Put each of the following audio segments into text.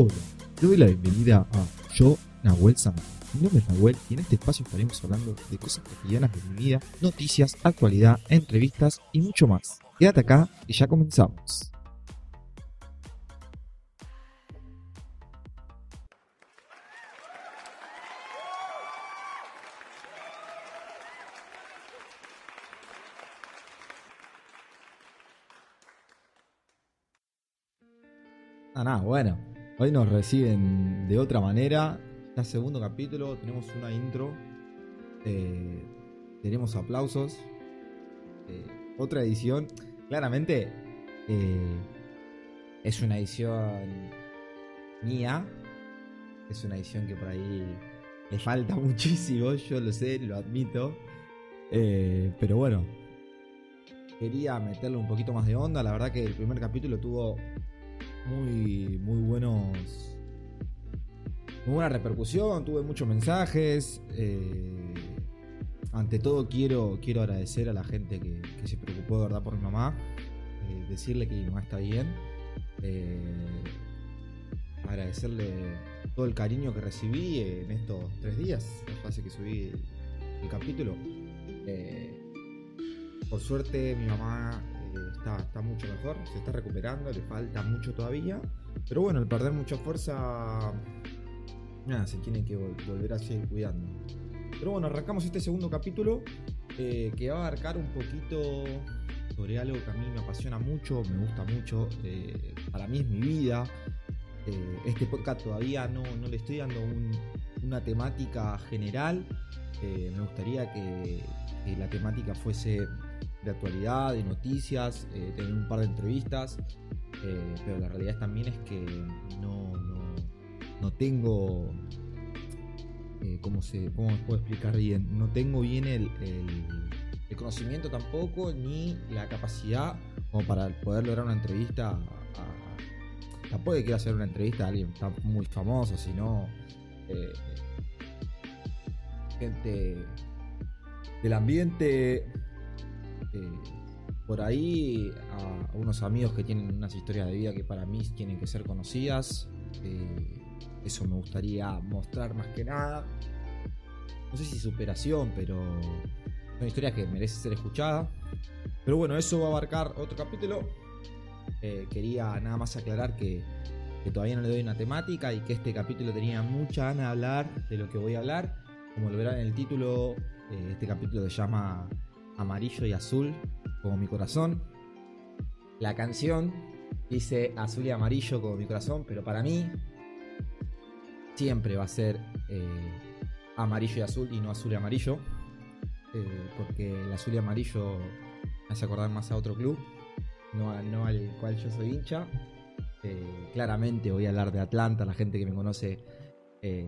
Hola, doy la bienvenida a Yo, Nahuel Samar. Mi nombre es Nahuel y en este espacio estaremos hablando de cosas cotidianas de mi vida, noticias, actualidad, entrevistas y mucho más. Quédate acá y ya comenzamos. Ah, bueno. Hoy nos reciben de otra manera. Ya segundo capítulo, tenemos una intro. eh, tenemos aplausos. eh, otra edición. Claramente eh, es una edición mía. Es una edición que por ahí le falta muchísimo. Yo lo sé, lo admito. Pero bueno. Quería meterle un poquito más de onda. La verdad que el primer capítulo tuvo muy, muy buenos. Muy buena repercusión, tuve muchos mensajes. eh, ante todo quiero, quiero agradecer a la gente que, se preocupó de verdad por mi mamá. eh, decirle que mi mamá está bien. eh, agradecerle todo el cariño que recibí en estos tres días. Hace que subí el, capítulo. Por suerte mi mamá está, mucho mejor, se está recuperando, le falta mucho todavía. Pero bueno, al perder mucha fuerza, nada, se tiene que vol- volver a seguir cuidando. Pero bueno, arrancamos este segundo capítulo eh, que va a abarcar un poquito sobre algo que a mí me apasiona mucho, me gusta mucho, eh, para mí es mi vida. Eh, este podcast todavía no, no le estoy dando un- una temática general. Me gustaría que la temática fuese actualidad, de noticias, eh, tener un par de entrevistas. eh, pero la realidad también es que no, no, no tengo. eh, ¿cómo, se, ¿Cómo puedo explicar bien? No tengo bien el, el- el conocimiento tampoco, ni la capacidad como para poder lograr una entrevista. a- a- tampoco quiero hacer una entrevista a alguien tan muy famoso, sino. eh, gente del ambiente. Eh, por ahí a, unos amigos que tienen unas historias de vida que para mí tienen que ser conocidas. eh, eso me gustaría mostrar más que nada. No sé si superación, pero son historias que merecen ser escuchadas. Pero bueno, eso va a abarcar otro capítulo. Eh, quería nada más aclarar que, que todavía no le doy una temática y que este capítulo tenía mucha ganas de hablar de lo que voy a hablar. Como lo verán en el título, este capítulo se llama Amarillo y Azul, como mi corazón. La canción dice Azul y Amarillo como mi corazón, pero para mí siempre va a ser eh, amarillo y azul y no azul y amarillo. eh, porque el azul y amarillo me hace acordar más a otro club, no, al cual yo soy hincha. Eh, claramente voy a hablar de Atlanta, la gente que me conoce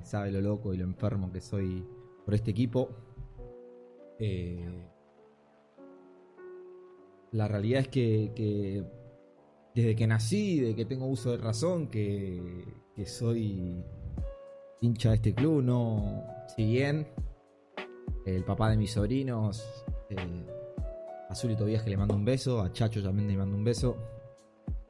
sabe lo loco y lo enfermo que soy por este equipo. La realidad es que, desde que nací, desde que tengo uso de razón, que, que soy hincha de este club, no. Si bien el papá de mis sobrinos, eh, Azul y le mando un beso, a Chacho también le mando un beso,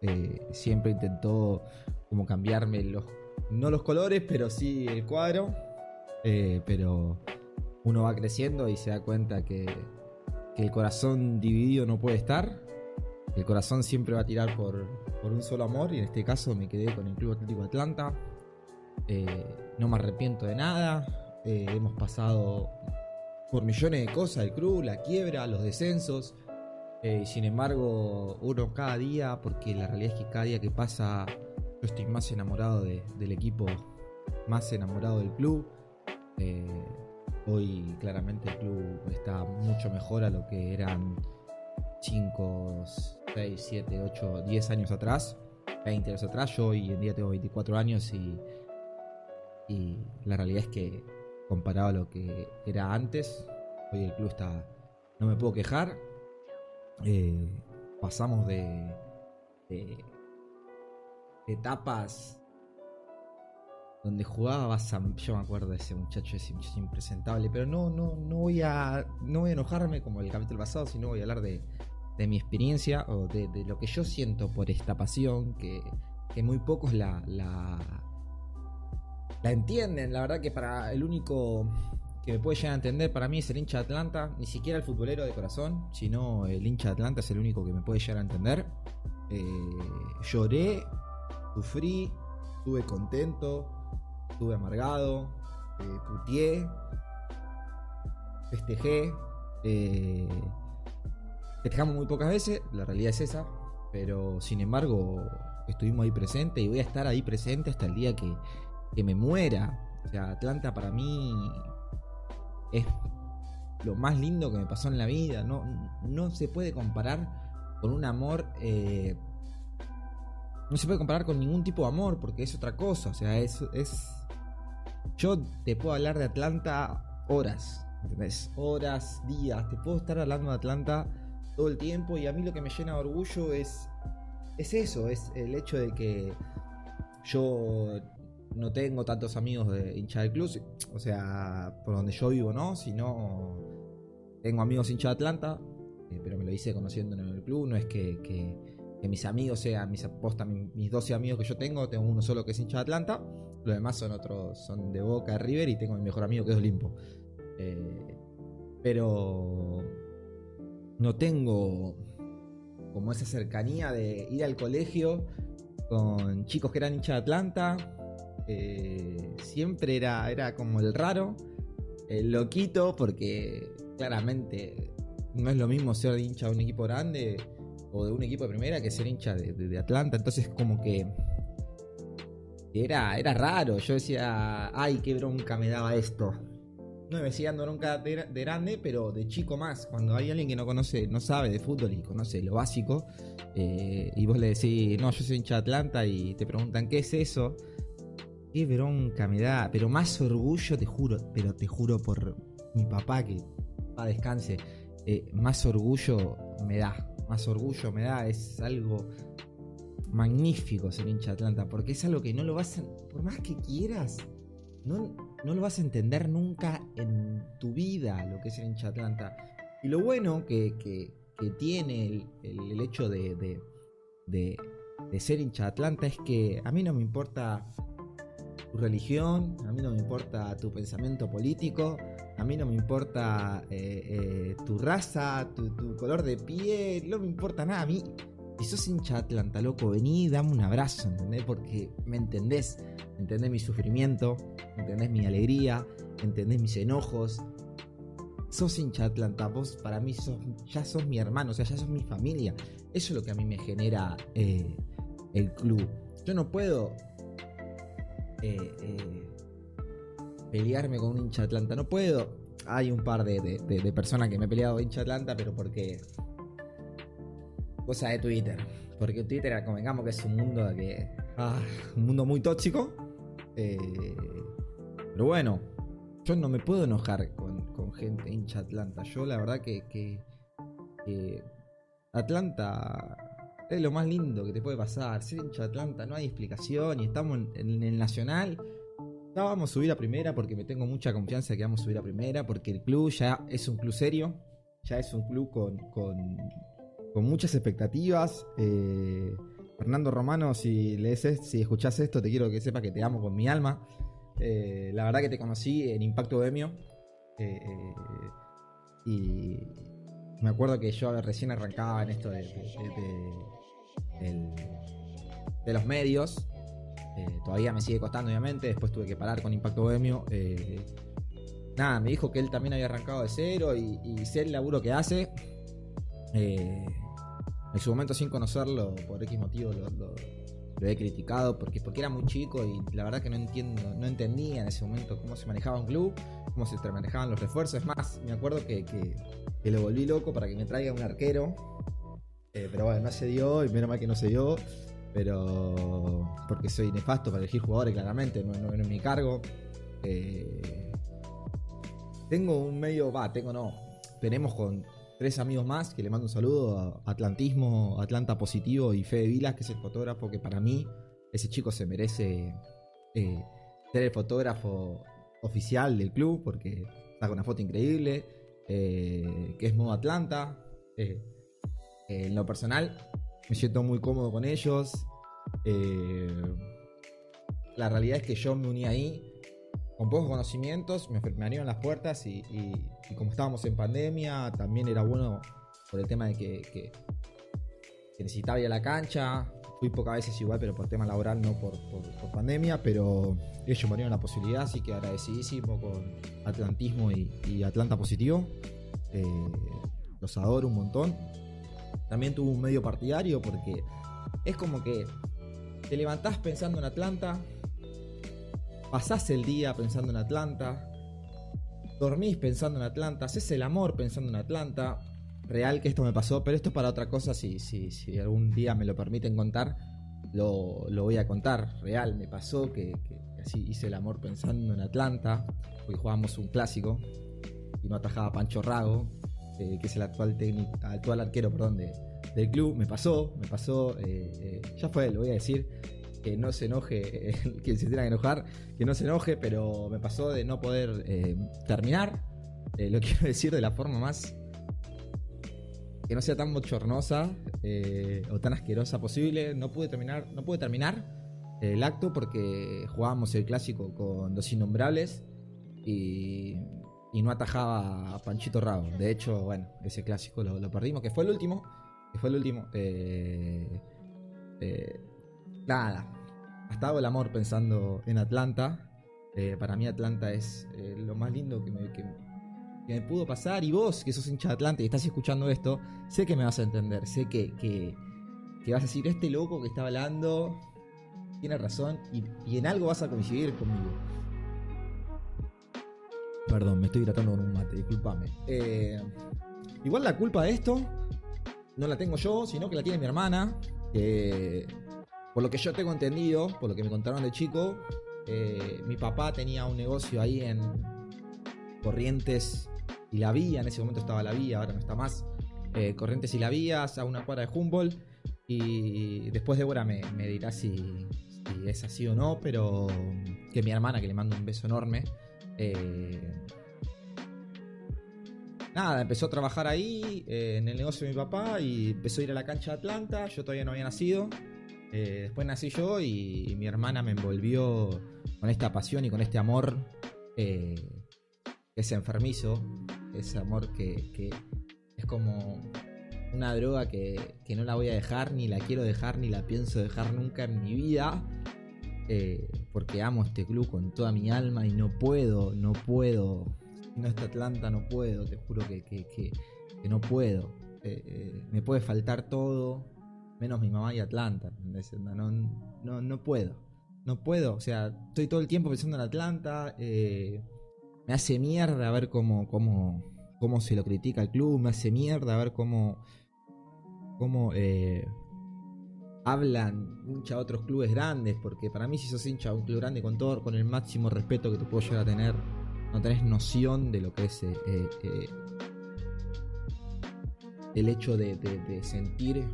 eh, siempre intentó como cambiarme los. No los colores, pero sí el cuadro. Eh, pero uno va creciendo y se da cuenta que, que el corazón dividido no puede estar. El corazón siempre va a tirar por, por un solo amor y en este caso me quedé con el Club Atlético Atlanta. Eh, no me arrepiento de nada. Eh, hemos pasado por millones de cosas, el club, la quiebra, los descensos. Eh, sin embargo, uno cada día, porque la realidad es que cada día que pasa yo estoy más enamorado de- del equipo, más enamorado del club. Eh, hoy claramente el club está mucho mejor a lo que eran 5, 6, 7, 8, 10 años atrás, 20 años atrás. Yo hoy en día tengo 24 años y, y la realidad es que comparado a lo que era antes, hoy el club está... No me puedo quejar. Eh, pasamos de, de, de etapas donde jugaba yo me acuerdo de ese muchacho, ese muchacho impresentable, pero no, no, no voy a. no voy a enojarme como el capítulo pasado, sino voy a hablar de, de mi experiencia o de, de lo que yo siento por esta pasión, que, que muy pocos la, la, la entienden. La verdad que para el único que me puede llegar a entender para mí es el hincha de Atlanta, ni siquiera el futbolero de corazón, sino el hincha de Atlanta es el único que me puede llegar a entender. Eh, lloré, sufrí, estuve contento, estuve amargado, eh, putié, festejé. Eh, festejamos muy pocas veces, la realidad es esa, pero sin embargo estuvimos ahí presentes y voy a estar ahí presente hasta el día que, que me muera. O sea, Atlanta para mí es lo más lindo que me pasó en la vida. No, no se puede comparar con un amor. Eh, no se puede comparar con ningún tipo de amor porque es otra cosa. O sea, es. es yo te puedo hablar de Atlanta horas. ¿Entendés? Horas, días. Te puedo estar hablando de Atlanta todo el tiempo. Y a mí lo que me llena de orgullo es. Es eso. Es el hecho de que yo no tengo tantos amigos de hincha del club, o sea, por donde yo vivo no, sino tengo amigos hincha de Atlanta, eh, pero me lo hice conociendo en el club, no es que, mis amigos sean mis apostas, mis 12 amigos que yo tengo, tengo uno solo que es hincha de Atlanta, los demás son otros, son de Boca, River y tengo mi mejor amigo que es Olimpo. Eh, pero no tengo como esa cercanía de ir al colegio con chicos que eran hincha de Atlanta, eh, siempre era, era como el raro, el loquito, porque claramente no es lo mismo ser hincha de un equipo grande o de un equipo de primera que ser hincha de, Atlanta. Entonces, como que era, era raro. Yo decía, ay, qué bronca me daba esto. No me decía dando bronca de, grande, pero de chico más. Cuando hay alguien que no conoce, no sabe de fútbol y conoce lo básico, eh, y vos le decís, no, yo soy hincha de Atlanta, y te preguntan, ¿qué es eso? Qué bronca me da, pero más orgullo, te juro, pero te juro por mi papá que va descanse, eh, más orgullo me da, más orgullo me da, es algo magnífico ser hincha de Atlanta, porque es algo que no lo vas a, por más que quieras, no, no lo vas a entender nunca en tu vida lo que es ser hincha de Atlanta. Y lo bueno que, que, tiene el, hecho de, de, de, de ser hincha de Atlanta es que a mí no me importa tu religión, a mí no me importa tu pensamiento político, a mí no me importa eh, eh, tu raza, tu, color de piel, no me importa nada. A mí, si sos hincha Atlanta, loco, vení dame un abrazo, ¿entendés? Porque me entendés, entendés mi sufrimiento, entendés mi alegría, entendés mis enojos. Sos hincha Atlanta, vos para mí sos, ya sos mi hermano, o sea, ya sos mi familia. Eso es lo que a mí me genera eh, el club. Yo no puedo eh, pelearme con un hincha Atlanta. No puedo. Hay un par de, personas que me he peleado hincha Atlanta, pero porque. Cosa de Twitter. Porque Twitter, convengamos que es un mundo que. Ah, un mundo muy tóxico. Eh, pero bueno, yo no me puedo enojar con, gente hincha Atlanta. Yo la verdad que, que Atlanta es lo más lindo que te puede pasar. Ser hincha de Atlanta, no hay explicación. Y estamos en, el Nacional. Ya vamos a subir a primera porque me tengo mucha confianza de que vamos a subir a primera. Porque el club ya es un club serio. Ya es un club con, con, muchas expectativas. Eh, Fernando Romano, si lees, si escuchás esto, te quiero que sepas que te amo con mi alma. Eh, la verdad que te conocí en Impacto Demio. Eh, y me acuerdo que yo recién arrancaba en esto de de los medios. Eh, todavía me sigue costando, obviamente. Después tuve que parar con Impacto Bohemio. Eh, nada, me dijo que él también había arrancado de cero y, y sé el laburo que hace. Eh, en su momento, sin conocerlo, por X motivo, lo, he criticado porque, porque era muy chico y la verdad que no entiendo, no entendía en ese momento cómo se manejaba un club, cómo se manejaban los refuerzos. Es más, me acuerdo que, que, lo volví loco para que me traiga un arquero pero bueno, no se dio y menos mal que no se dio. Pero porque soy nefasto para elegir jugadores, claramente, no, es mi cargo. Eh, tengo un medio, va, tengo no. Tenemos con tres amigos más que le mando un saludo a Atlantismo, Atlanta Positivo y Fede Vilas, que es el fotógrafo que para mí ese chico se merece eh, ser el fotógrafo oficial del club porque con una foto increíble, que es modo Atlanta. Eh, en lo personal, me siento muy cómodo con ellos. Eh, la realidad es que yo me uní ahí con pocos conocimientos, me, abrieron las puertas y, como estábamos en pandemia, también era bueno por el tema de que, necesitaba ir a la cancha. Fui pocas veces igual, pero por tema laboral, no por, pandemia. Pero ellos me dieron la posibilidad, así que agradecidísimo con Atlantismo y, Atlanta Positivo. Eh, los adoro un montón. También tuve un medio partidario porque es como que te levantás pensando en Atlanta, pasás el día pensando en Atlanta, dormís pensando en Atlanta, haces el amor pensando en Atlanta. Real que esto me pasó, pero esto es para otra cosa, si, si, si algún día me lo permiten contar, lo, voy a contar. Real, me pasó que, así hice el amor pensando en Atlanta, porque jugábamos un clásico y no atajaba Pancho Rago, eh, que es el actual, técnico, actual arquero perdón, de, del club. Me pasó, me pasó, eh, eh, ya fue, lo voy a decir, que no se enoje, quien se tenga que enojar, que no se enoje, pero me pasó de no poder terminar. lo quiero decir de la forma más que no sea tan bochornosa o tan asquerosa posible. No pude terminar, no pude terminar el acto porque jugábamos el clásico con dos innombrables y, no atajaba a Panchito Rabo. De hecho, bueno, ese clásico lo, perdimos, que fue el último que fue el último. Eh, eh, nada, hasta el amor pensando en Atlanta. Eh, para mí Atlanta es lo más lindo que me, pudo pasar. Y vos, que sos hincha de Atlanta y estás escuchando esto, sé que me vas a entender. Sé que, vas a decir, este loco que está hablando tiene razón y, y, en algo vas a coincidir conmigo. Perdón, me estoy tratando con un mate, discúlpame. igual la culpa de esto no la tengo yo, sino que la tiene mi hermana. por lo que yo tengo entendido, por lo que me contaron de chico, eh, mi papá tenía un negocio ahí en Corrientes y la Vía. En ese momento estaba la Vía, ahora no está más. Eh, Corrientes y la Vía, a una cuadra de Humboldt. Y después Débora me, me dirá si, es así o no, pero que mi hermana, que le mando un beso enorme, eh, nada, empezó a trabajar ahí eh, en el negocio de mi papá y empezó a ir a la cancha de Atlanta. Yo todavía no había nacido. Eh, después nací yo y, mi hermana me envolvió con esta pasión y con este amor que enfermizo. Ese amor que, es como una droga que, que, no la voy a dejar, ni la quiero dejar, ni la pienso dejar nunca en mi vida. Porque amo este club con toda mi alma y no puedo, no puedo no está Atlanta no puedo, te juro que, no puedo. Eh, eh, me puede faltar todo, menos mi mamá y Atlanta. No, no, no puedo. No puedo. O sea, estoy todo el tiempo pensando en Atlanta. Eh, me hace mierda a ver cómo, cómo, cómo se lo critica el club. Me hace mierda a ver cómo, cómo hablan hincha a otros clubes grandes. Porque para mí, si sos hincha a un club grande, con todo, con el máximo respeto que te puedo llegar a tener no tenés noción de lo que es eh, eh, eh, el hecho de, sentir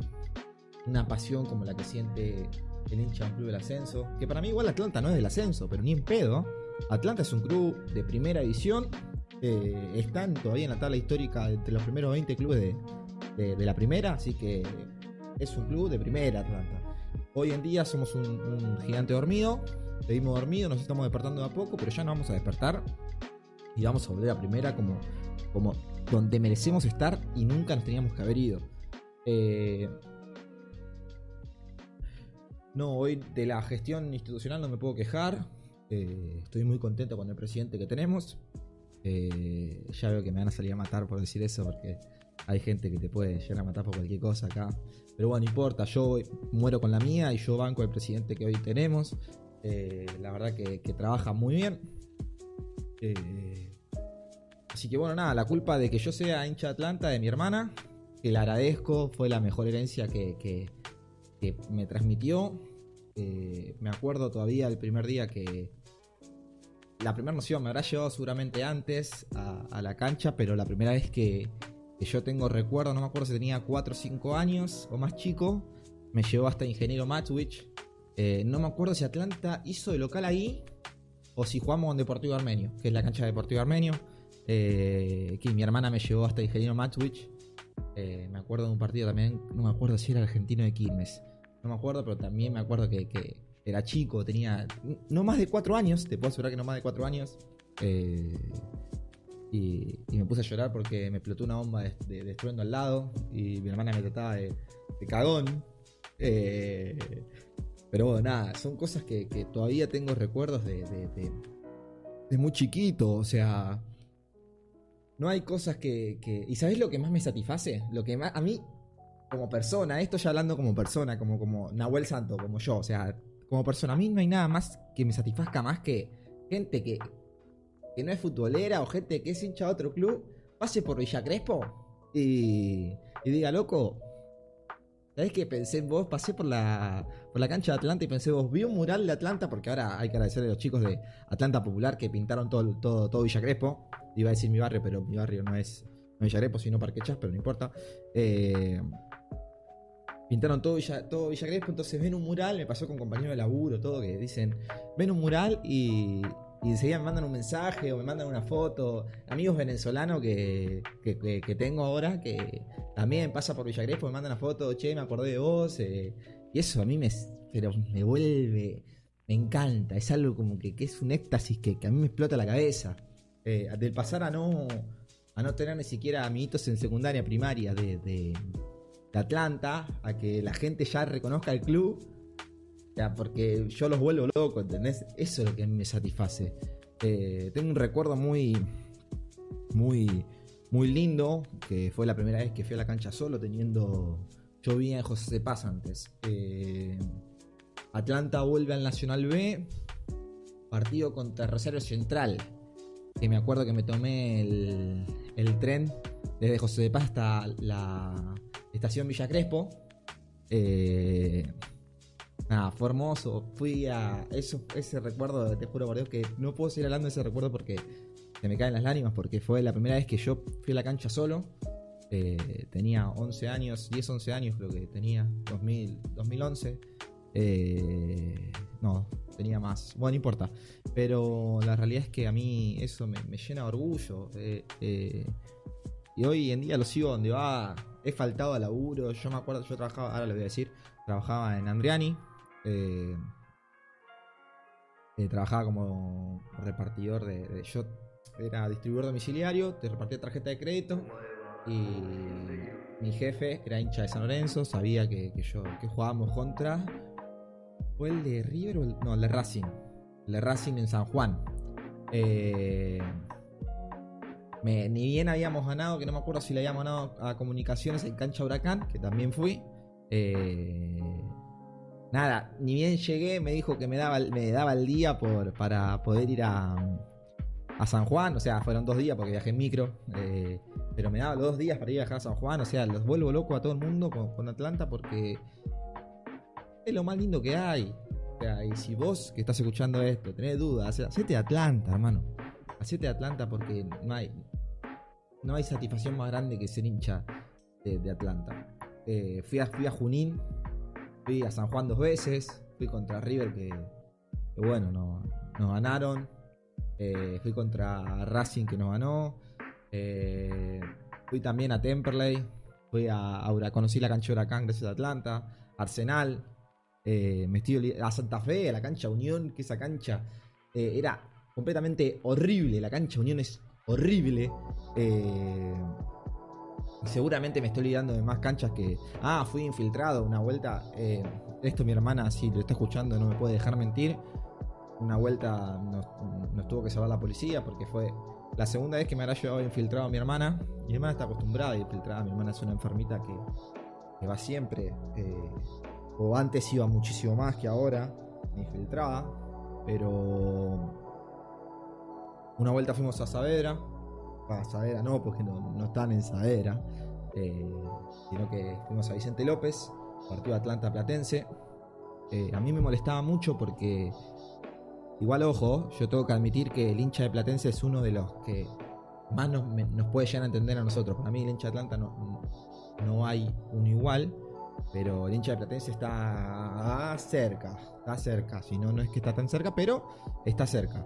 una pasión como la que siente el hincha de un club del ascenso. Que para mí igual Atlanta no es del ascenso, pero ni en pedo. Atlanta es un club de primera división. están todavía en la tabla histórica entre los primeros 20 clubes de, la primera, así que es un club de primera Atlanta. Hoy en día somos un, gigante dormido, Seguimos dormidos, nos estamos despertando de a poco, pero ya nos vamos a despertar y vamos a volver a primera como, como donde merecemos estar y nunca nos teníamos que haber ido. Eh, no, hoy de la gestión institucional no me puedo quejar. Eh, estoy muy contento con el presidente que tenemos. Eh, ya veo que me van a salir a matar por decir eso, porque hay gente que te puede llegar a matar por cualquier cosa acá. Pero bueno, no importa, yo muero con la mía y yo banco al presidente que hoy tenemos. Eh, la verdad que, trabaja muy bien. Eh, así que bueno, nada, la culpa de que yo sea hincha de Atlanta de mi hermana, que la agradezco, fue la mejor herencia que, me transmitió. Eh, me acuerdo todavía el primer día que... La primera noción me habrá llevado seguramente antes a, la cancha, pero la primera vez que, yo tengo recuerdo, no me acuerdo si tenía 4 o 5 años o más chico, me llevó hasta Ingeniero Matwich eh, no me acuerdo si Atlanta hizo de local ahí o si jugamos en Deportivo Armenio, que es la cancha de Deportivo Armenio. Eh, que mi hermana me llevó hasta Ingeniero Matwich. Eh, me acuerdo de un partido también, no me acuerdo si era argentino de Quilmes. No me acuerdo, pero también me acuerdo que, era chico, tenía no más de cuatro años, te puedo asegurar que no más de cuatro años. Eh, y, me puse a llorar porque me explotó una bomba de, estruendo al lado y mi hermana me trataba de, cagón. Eh, pero bueno, nada, son cosas que, todavía tengo recuerdos de, de, muy chiquito. O sea, no hay cosas que, ¿Y sabes lo que más me satisface? Lo que más. A mí, como persona, esto ya hablando como persona, como, como Nahuel Santo, como yo, o sea, como persona, a mí no hay nada más que me satisfazca más que gente que, que no es futbolera o gente que es hincha de otro club pase por Villa Crespo y, y diga, loco, ¿sabes qué? Pensé en vos, pasé por la, por la cancha de Atlanta y pensé vos, vi un mural de Atlanta, porque ahora hay que agradecerle a los chicos de Atlanta Popular que pintaron todo, todo, todo Villa Crespo. Iba a decir mi barrio, pero mi barrio no es, Villa Crespo, sino Parquechas, pero no importa. Eh, pintaron todo Villa, todo Villa Crespo, entonces ven un mural, me pasó con compañeros de laburo, todo, que dicen, ven un mural y, y enseguida me mandan un mensaje o me mandan una foto. Amigos venezolanos que, que, tengo ahora que también pasa por Villa me mandan una foto, che, me acordé de vos. Eh, y eso a mí me, pero me vuelve, me encanta, es algo como que, es un éxtasis que, a mí me explota la cabeza. Eh, del pasar a no, a no tener ni siquiera amiguitos en secundaria, primaria de, de Atlanta, a que la gente ya reconozca el club. Porque yo los vuelvo locos, ¿entendés? Eso es lo que me satisface. Eh, tengo un recuerdo muy, muy, muy lindo, que fue la primera vez que fui a la cancha solo, teniendo... Yo vi en José Paz antes. Eh, Atlanta vuelve al Nacional B, partido contra Rosario Central. Que me acuerdo que me tomé el, el tren desde José de Paz hasta la estación Villa Crespo. Eh, nada, fue hermoso. Fui a. Eso, ese recuerdo, te juro por Dios que no puedo seguir hablando de ese recuerdo porque se me caen las lágrimas. Porque fue la primera vez que yo fui a la cancha solo. Eh, tenía 11 años, 10, 11 años creo que tenía, 2000, 2011. Eh, no, tenía más. Bueno, no importa. Pero la realidad es que a mí eso me, llena de orgullo. y hoy en día lo sigo donde va he faltado a laburo. Yo me acuerdo, yo trabajaba, ahora lo voy a decir, trabajaba en Andriani. Eh, eh, trabajaba como repartidor de, Yo era distribuidor domiciliario, te repartía tarjeta de crédito. Y mi jefe era hincha de San Lorenzo, sabía que, yo que jugábamos contra. ¿Fue el de River o el, no, el de Racing? El de Racing en San Juan. Eh, ni bien habíamos ganado, que no me acuerdo si le habíamos ganado a Comunicaciones en Cancha Huracán, que también fui. Nada, ni bien llegué, me dijo que me daba, me daba el día para poder ir a, a San Juan. O sea, fueron dos días porque viajé en micro. Eh, pero me daba los dos días para ir a viajar a San Juan. O sea, los vuelvo loco a todo el mundo con, Atlanta porque es lo más lindo que hay. O sea, y si vos que estás escuchando esto tenés dudas, hacete Atlanta, hermano. Hacete Atlanta porque no hay, no hay satisfacción más grande que ser hincha de, Atlanta. Eh, fui, a, fui a Junín, fui a San Juan dos veces, fui contra River que, bueno, no, nos ganaron. Eh, fui contra Racing que nos ganó. Eh, fui también a Temperley. Fui a, a, conocí la cancha de Huracán gracias a Atlanta. Arsenal. me estoy a Santa Fe, a la cancha Unión, que esa cancha era completamente horrible. La cancha Unión es horrible. Eh, seguramente me estoy olvidando de más canchas que. Ah, fui infiltrado una vuelta. Eh, esto mi hermana, si lo está escuchando, no me puede dejar mentir. Una vuelta nos, tuvo que salvar la policía porque fue la segunda vez que me habrá llevado infiltrado mi hermana. Mi hermana está acostumbrada a infiltrada. Mi hermana es una enfermita que, va siempre. Eh, o antes iba muchísimo más que ahora. Me infiltraba. Pero una vuelta fuimos a Saavedra. A no, porque no, están en Saavedra. Eh, sino que fuimos a Vicente López, partido Atlanta Platense. Eh, a mí me molestaba mucho porque, igual ojo, yo tengo que admitir que el hincha de Platense es uno de los que más nos, puede llegar a entender a nosotros. Para mí el hincha de Atlanta no, no hay uno igual, pero el hincha de Platense está cerca, está cerca. Si no, no es que está tan cerca, pero está cerca.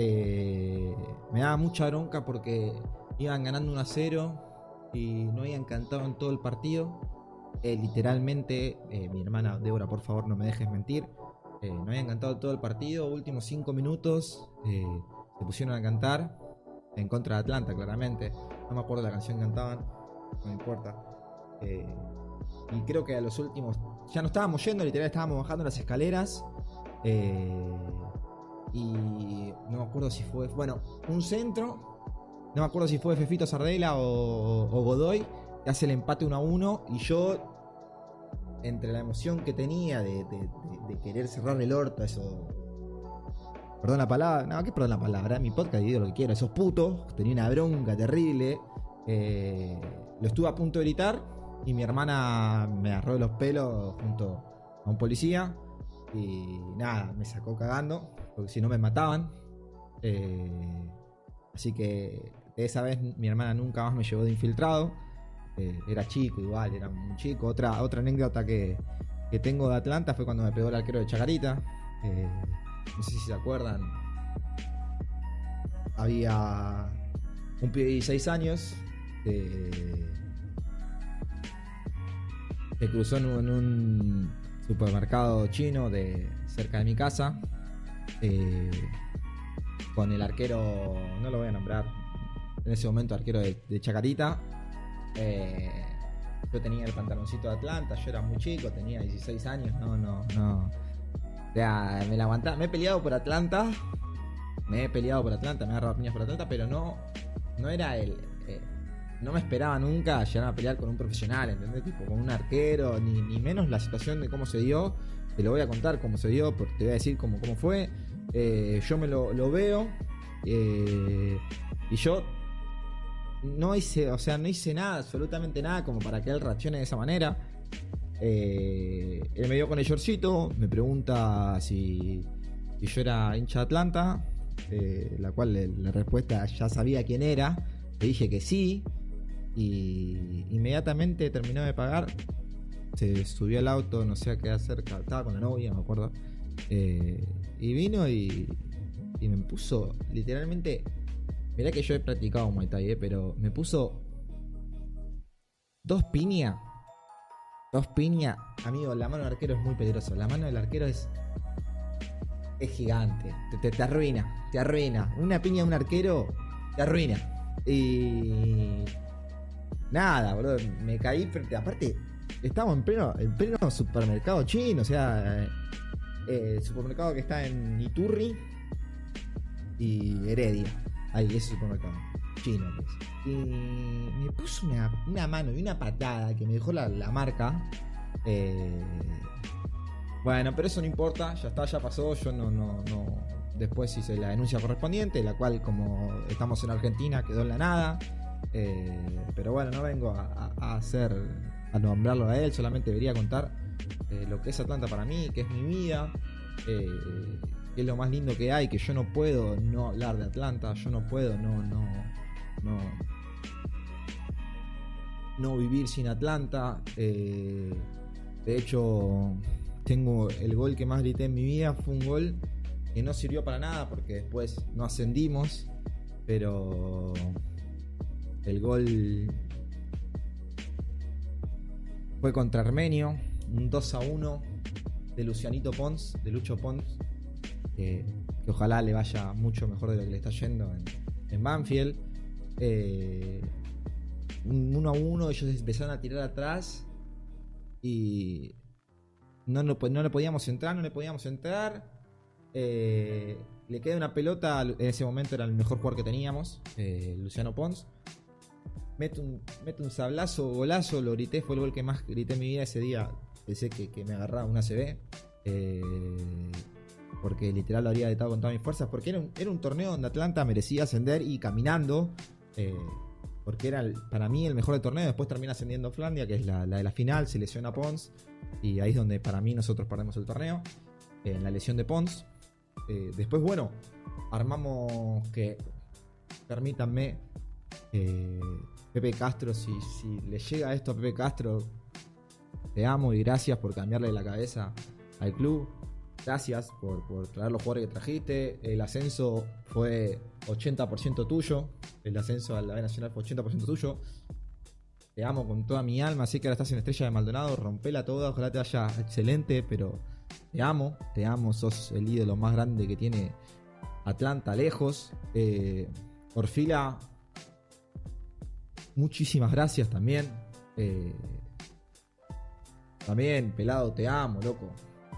Eh, me daba mucha bronca porque iban ganando 1 a 0 y no habían cantado en todo el partido. Eh, literalmente, eh, mi hermana Débora, por favor, no me dejes mentir. Eh, me había encantado todo el partido, últimos 5 minutos se pusieron a cantar en contra de Atlanta, claramente. No me acuerdo la canción que cantaban, no importa. Eh, y creo que a los últimos, ya no estábamos yendo, literal estábamos bajando las escaleras. Y no me acuerdo si fue, bueno, un centro, no me acuerdo si fue Fefito Sardela o, Godoy, que hace el empate 1 a 1 y yo entre la emoción que tenía de, querer cerrar el orto, eso. Perdón la palabra, no, ¿qué perdón la palabra? Mi podcast digo lo que quiero, esos putos, tenía una bronca terrible. Eh, lo estuve a punto de gritar y mi hermana me agarró los pelos junto a un policía y nada, me sacó cagando, porque si no me mataban. Eh, así que de esa vez mi hermana nunca más me llevó de infiltrado. Eh, era chico igual, era un chico. Otra, otra anécdota que, tengo de Atlanta fue cuando me pegó el arquero de Chacarita. Eh, no sé si se acuerdan. Había un pibe de 16 años que, cruzó en un, supermercado chino de cerca de mi casa eh, con el arquero, no lo voy a nombrar, en ese momento arquero de Chacarita eh, yo tenía el pantaloncito de Atlanta, yo era muy chico, tenía 16 años, no, no, no. O sea, me la aguantaba. Me he peleado por Atlanta, me he peleado por Atlanta, me he agarrado piñas por Atlanta, pero no, no era el. Eh, no me esperaba nunca llegar a pelear con un profesional, ¿entendés? Tipo, con un arquero, ni, ni menos la situación de cómo se dio. Te lo voy a contar cómo se dio, te voy a decir cómo, cómo fue. Eh, yo me lo, lo veo. y yo no hice, o sea, no hice nada, absolutamente nada como para que él reaccione de esa manera. Eh, él me dio con el shortcito, me pregunta si, yo era hincha de Atlanta, eh, la cual la respuesta ya sabía quién era, le dije que sí, y inmediatamente terminó de pagar, se subió al auto, no sé a qué hacer, estaba con la novia, me acuerdo, eh, y vino y, me puso literalmente Mirá que yo he practicado Muay Thai, eh, pero me puso dos piñas. Dos piñas. Amigo, la mano del arquero es muy peligroso. La mano del arquero es. Es gigante. Te, arruina. Te arruina. Una piña de un arquero te arruina. Y. Nada, boludo. Me caí frente. Aparte, estamos en pleno, en pleno supermercado chino. O sea. Eh, el supermercado que está en Iturri y Heredia. Ahí, ese supermercado. Chino, pues. Y me puso una, mano y una patada que me dejó la, marca. Eh, bueno, pero eso no importa, ya está, ya pasó. Yo no, no, no. Después hice la denuncia correspondiente, la cual, como estamos en Argentina, quedó en la nada. Eh, pero bueno, no vengo a, hacer. A nombrarlo a él, solamente debería contar eh, lo que es Atlanta para mí, que es mi vida que es lo más lindo que hay, que yo no puedo no hablar de Atlanta, yo no puedo no, no, no, no vivir sin Atlanta. Eh, de hecho, tengo el gol que más grité en mi vida, fue un gol que no sirvió para nada porque después no ascendimos, pero el gol fue contra Armenio, un 2 a 1 de Lucianito Pons, de Lucho Pons, que ojalá le vaya mucho mejor de lo que le está yendo en, Banfield. Eh, uno a uno, ellos empezaron a tirar atrás y no, no, no le podíamos entrar, no le podíamos entrar. Eh, le queda una pelota, en ese momento era el mejor jugador que teníamos, eh, Luciano Pons. Mete un, mete un sablazo, golazo, lo grité, fue el gol que más grité en mi vida ese día. Pensé que, que me agarraba una CB. Eh, porque literal lo habría estado con todas mis fuerzas, porque era un, era un torneo donde Atlanta merecía ascender y caminando, eh, porque era para mí el mejor del torneo, después termina ascendiendo Flandia, que es la, de la final, se lesiona Pons, y ahí es donde para mí nosotros perdemos el torneo, eh, en la lesión de Pons. Después, bueno, armamos que, permítanme, Pepe Castro, si, si le llega esto a Pepe Castro, te amo y gracias por cambiarle la cabeza al club gracias por, traer los jugadores que trajiste. El ascenso fue 80% tuyo. El ascenso a la B Nacional fue 80% tuyo. Te amo con toda mi alma. Así que ahora estás en Estrella de Maldonado. Rompela toda. Ojalá te vaya excelente. Pero te amo, te amo, sos el ídolo más grande que tiene Atlanta lejos. Eh, Orfila, muchísimas gracias también. Eh, también, pelado, te amo, loco.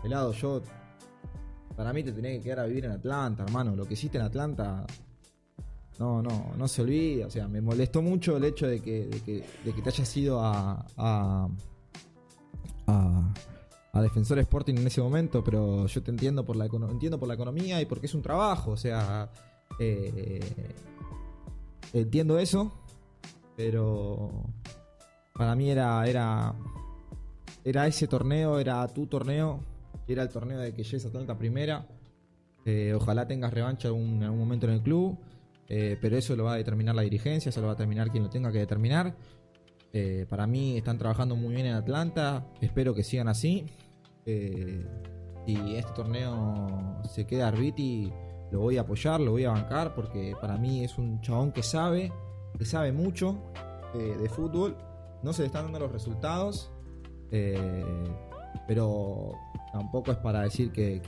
Pelado, yo. Para mí te tenés que quedar a vivir en Atlanta, hermano. Lo que hiciste en Atlanta. No, no, no se olvida. O sea, me molestó mucho el hecho de que, de que, de que te hayas ido a, a, Defensor Sporting en ese momento, pero yo te entiendo por la, entiendo por la economía y porque es un trabajo. O sea, eh, entiendo eso, pero para mí era, era, era ese torneo, era tu torneo, era el torneo de que llegues a Atlanta primera. Eh, ojalá tengas revancha en algún momento en el club, eh, pero eso lo va a determinar la dirigencia, eso lo va a determinar quien lo tenga que determinar. Eh, para mí están trabajando muy bien en Atlanta, espero que sigan así. y este torneo se queda Arbiti, lo voy a apoyar, lo voy a bancar, porque para mí es un chabón que sabe, que sabe mucho de fútbol. No se le están dando los resultados, pero tampoco es para decir que,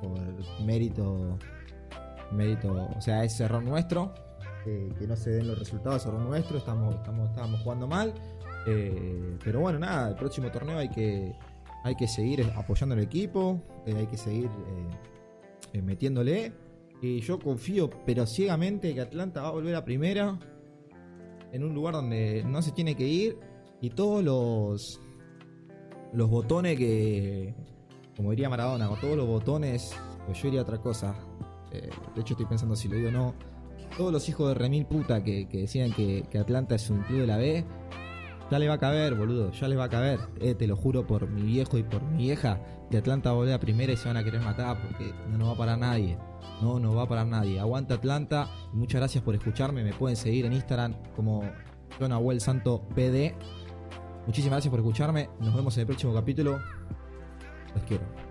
por mérito, mérito, o sea, es error nuestro, que, no se den los resultados, es error nuestro, estamos, estamos, estábamos jugando mal, eh, pero bueno, nada, el próximo torneo hay que, hay que seguir apoyando al equipo, eh, hay que seguir eh, metiéndole. Y yo confío, pero ciegamente, que Atlanta va a volver a primera en un lugar donde no se tiene que ir y todos los los botones que, como diría Maradona, con todos los botones, pues yo diría otra cosa. Eh, de hecho, estoy pensando si lo digo o no. Todos los hijos de Remil puta que, decían que, Atlanta es un club de la B, ya le va a caber, boludo, ya le va a caber. Eh, te lo juro por mi viejo y por mi vieja, que Atlanta va a primera y se van a querer matar porque no nos va a parar nadie. No, no va a parar nadie. Aguanta Atlanta. Muchas gracias por escucharme. Me pueden seguir en Instagram como John PD. Muchísimas gracias por escucharme. Nos vemos en el próximo capítulo. Los quiero.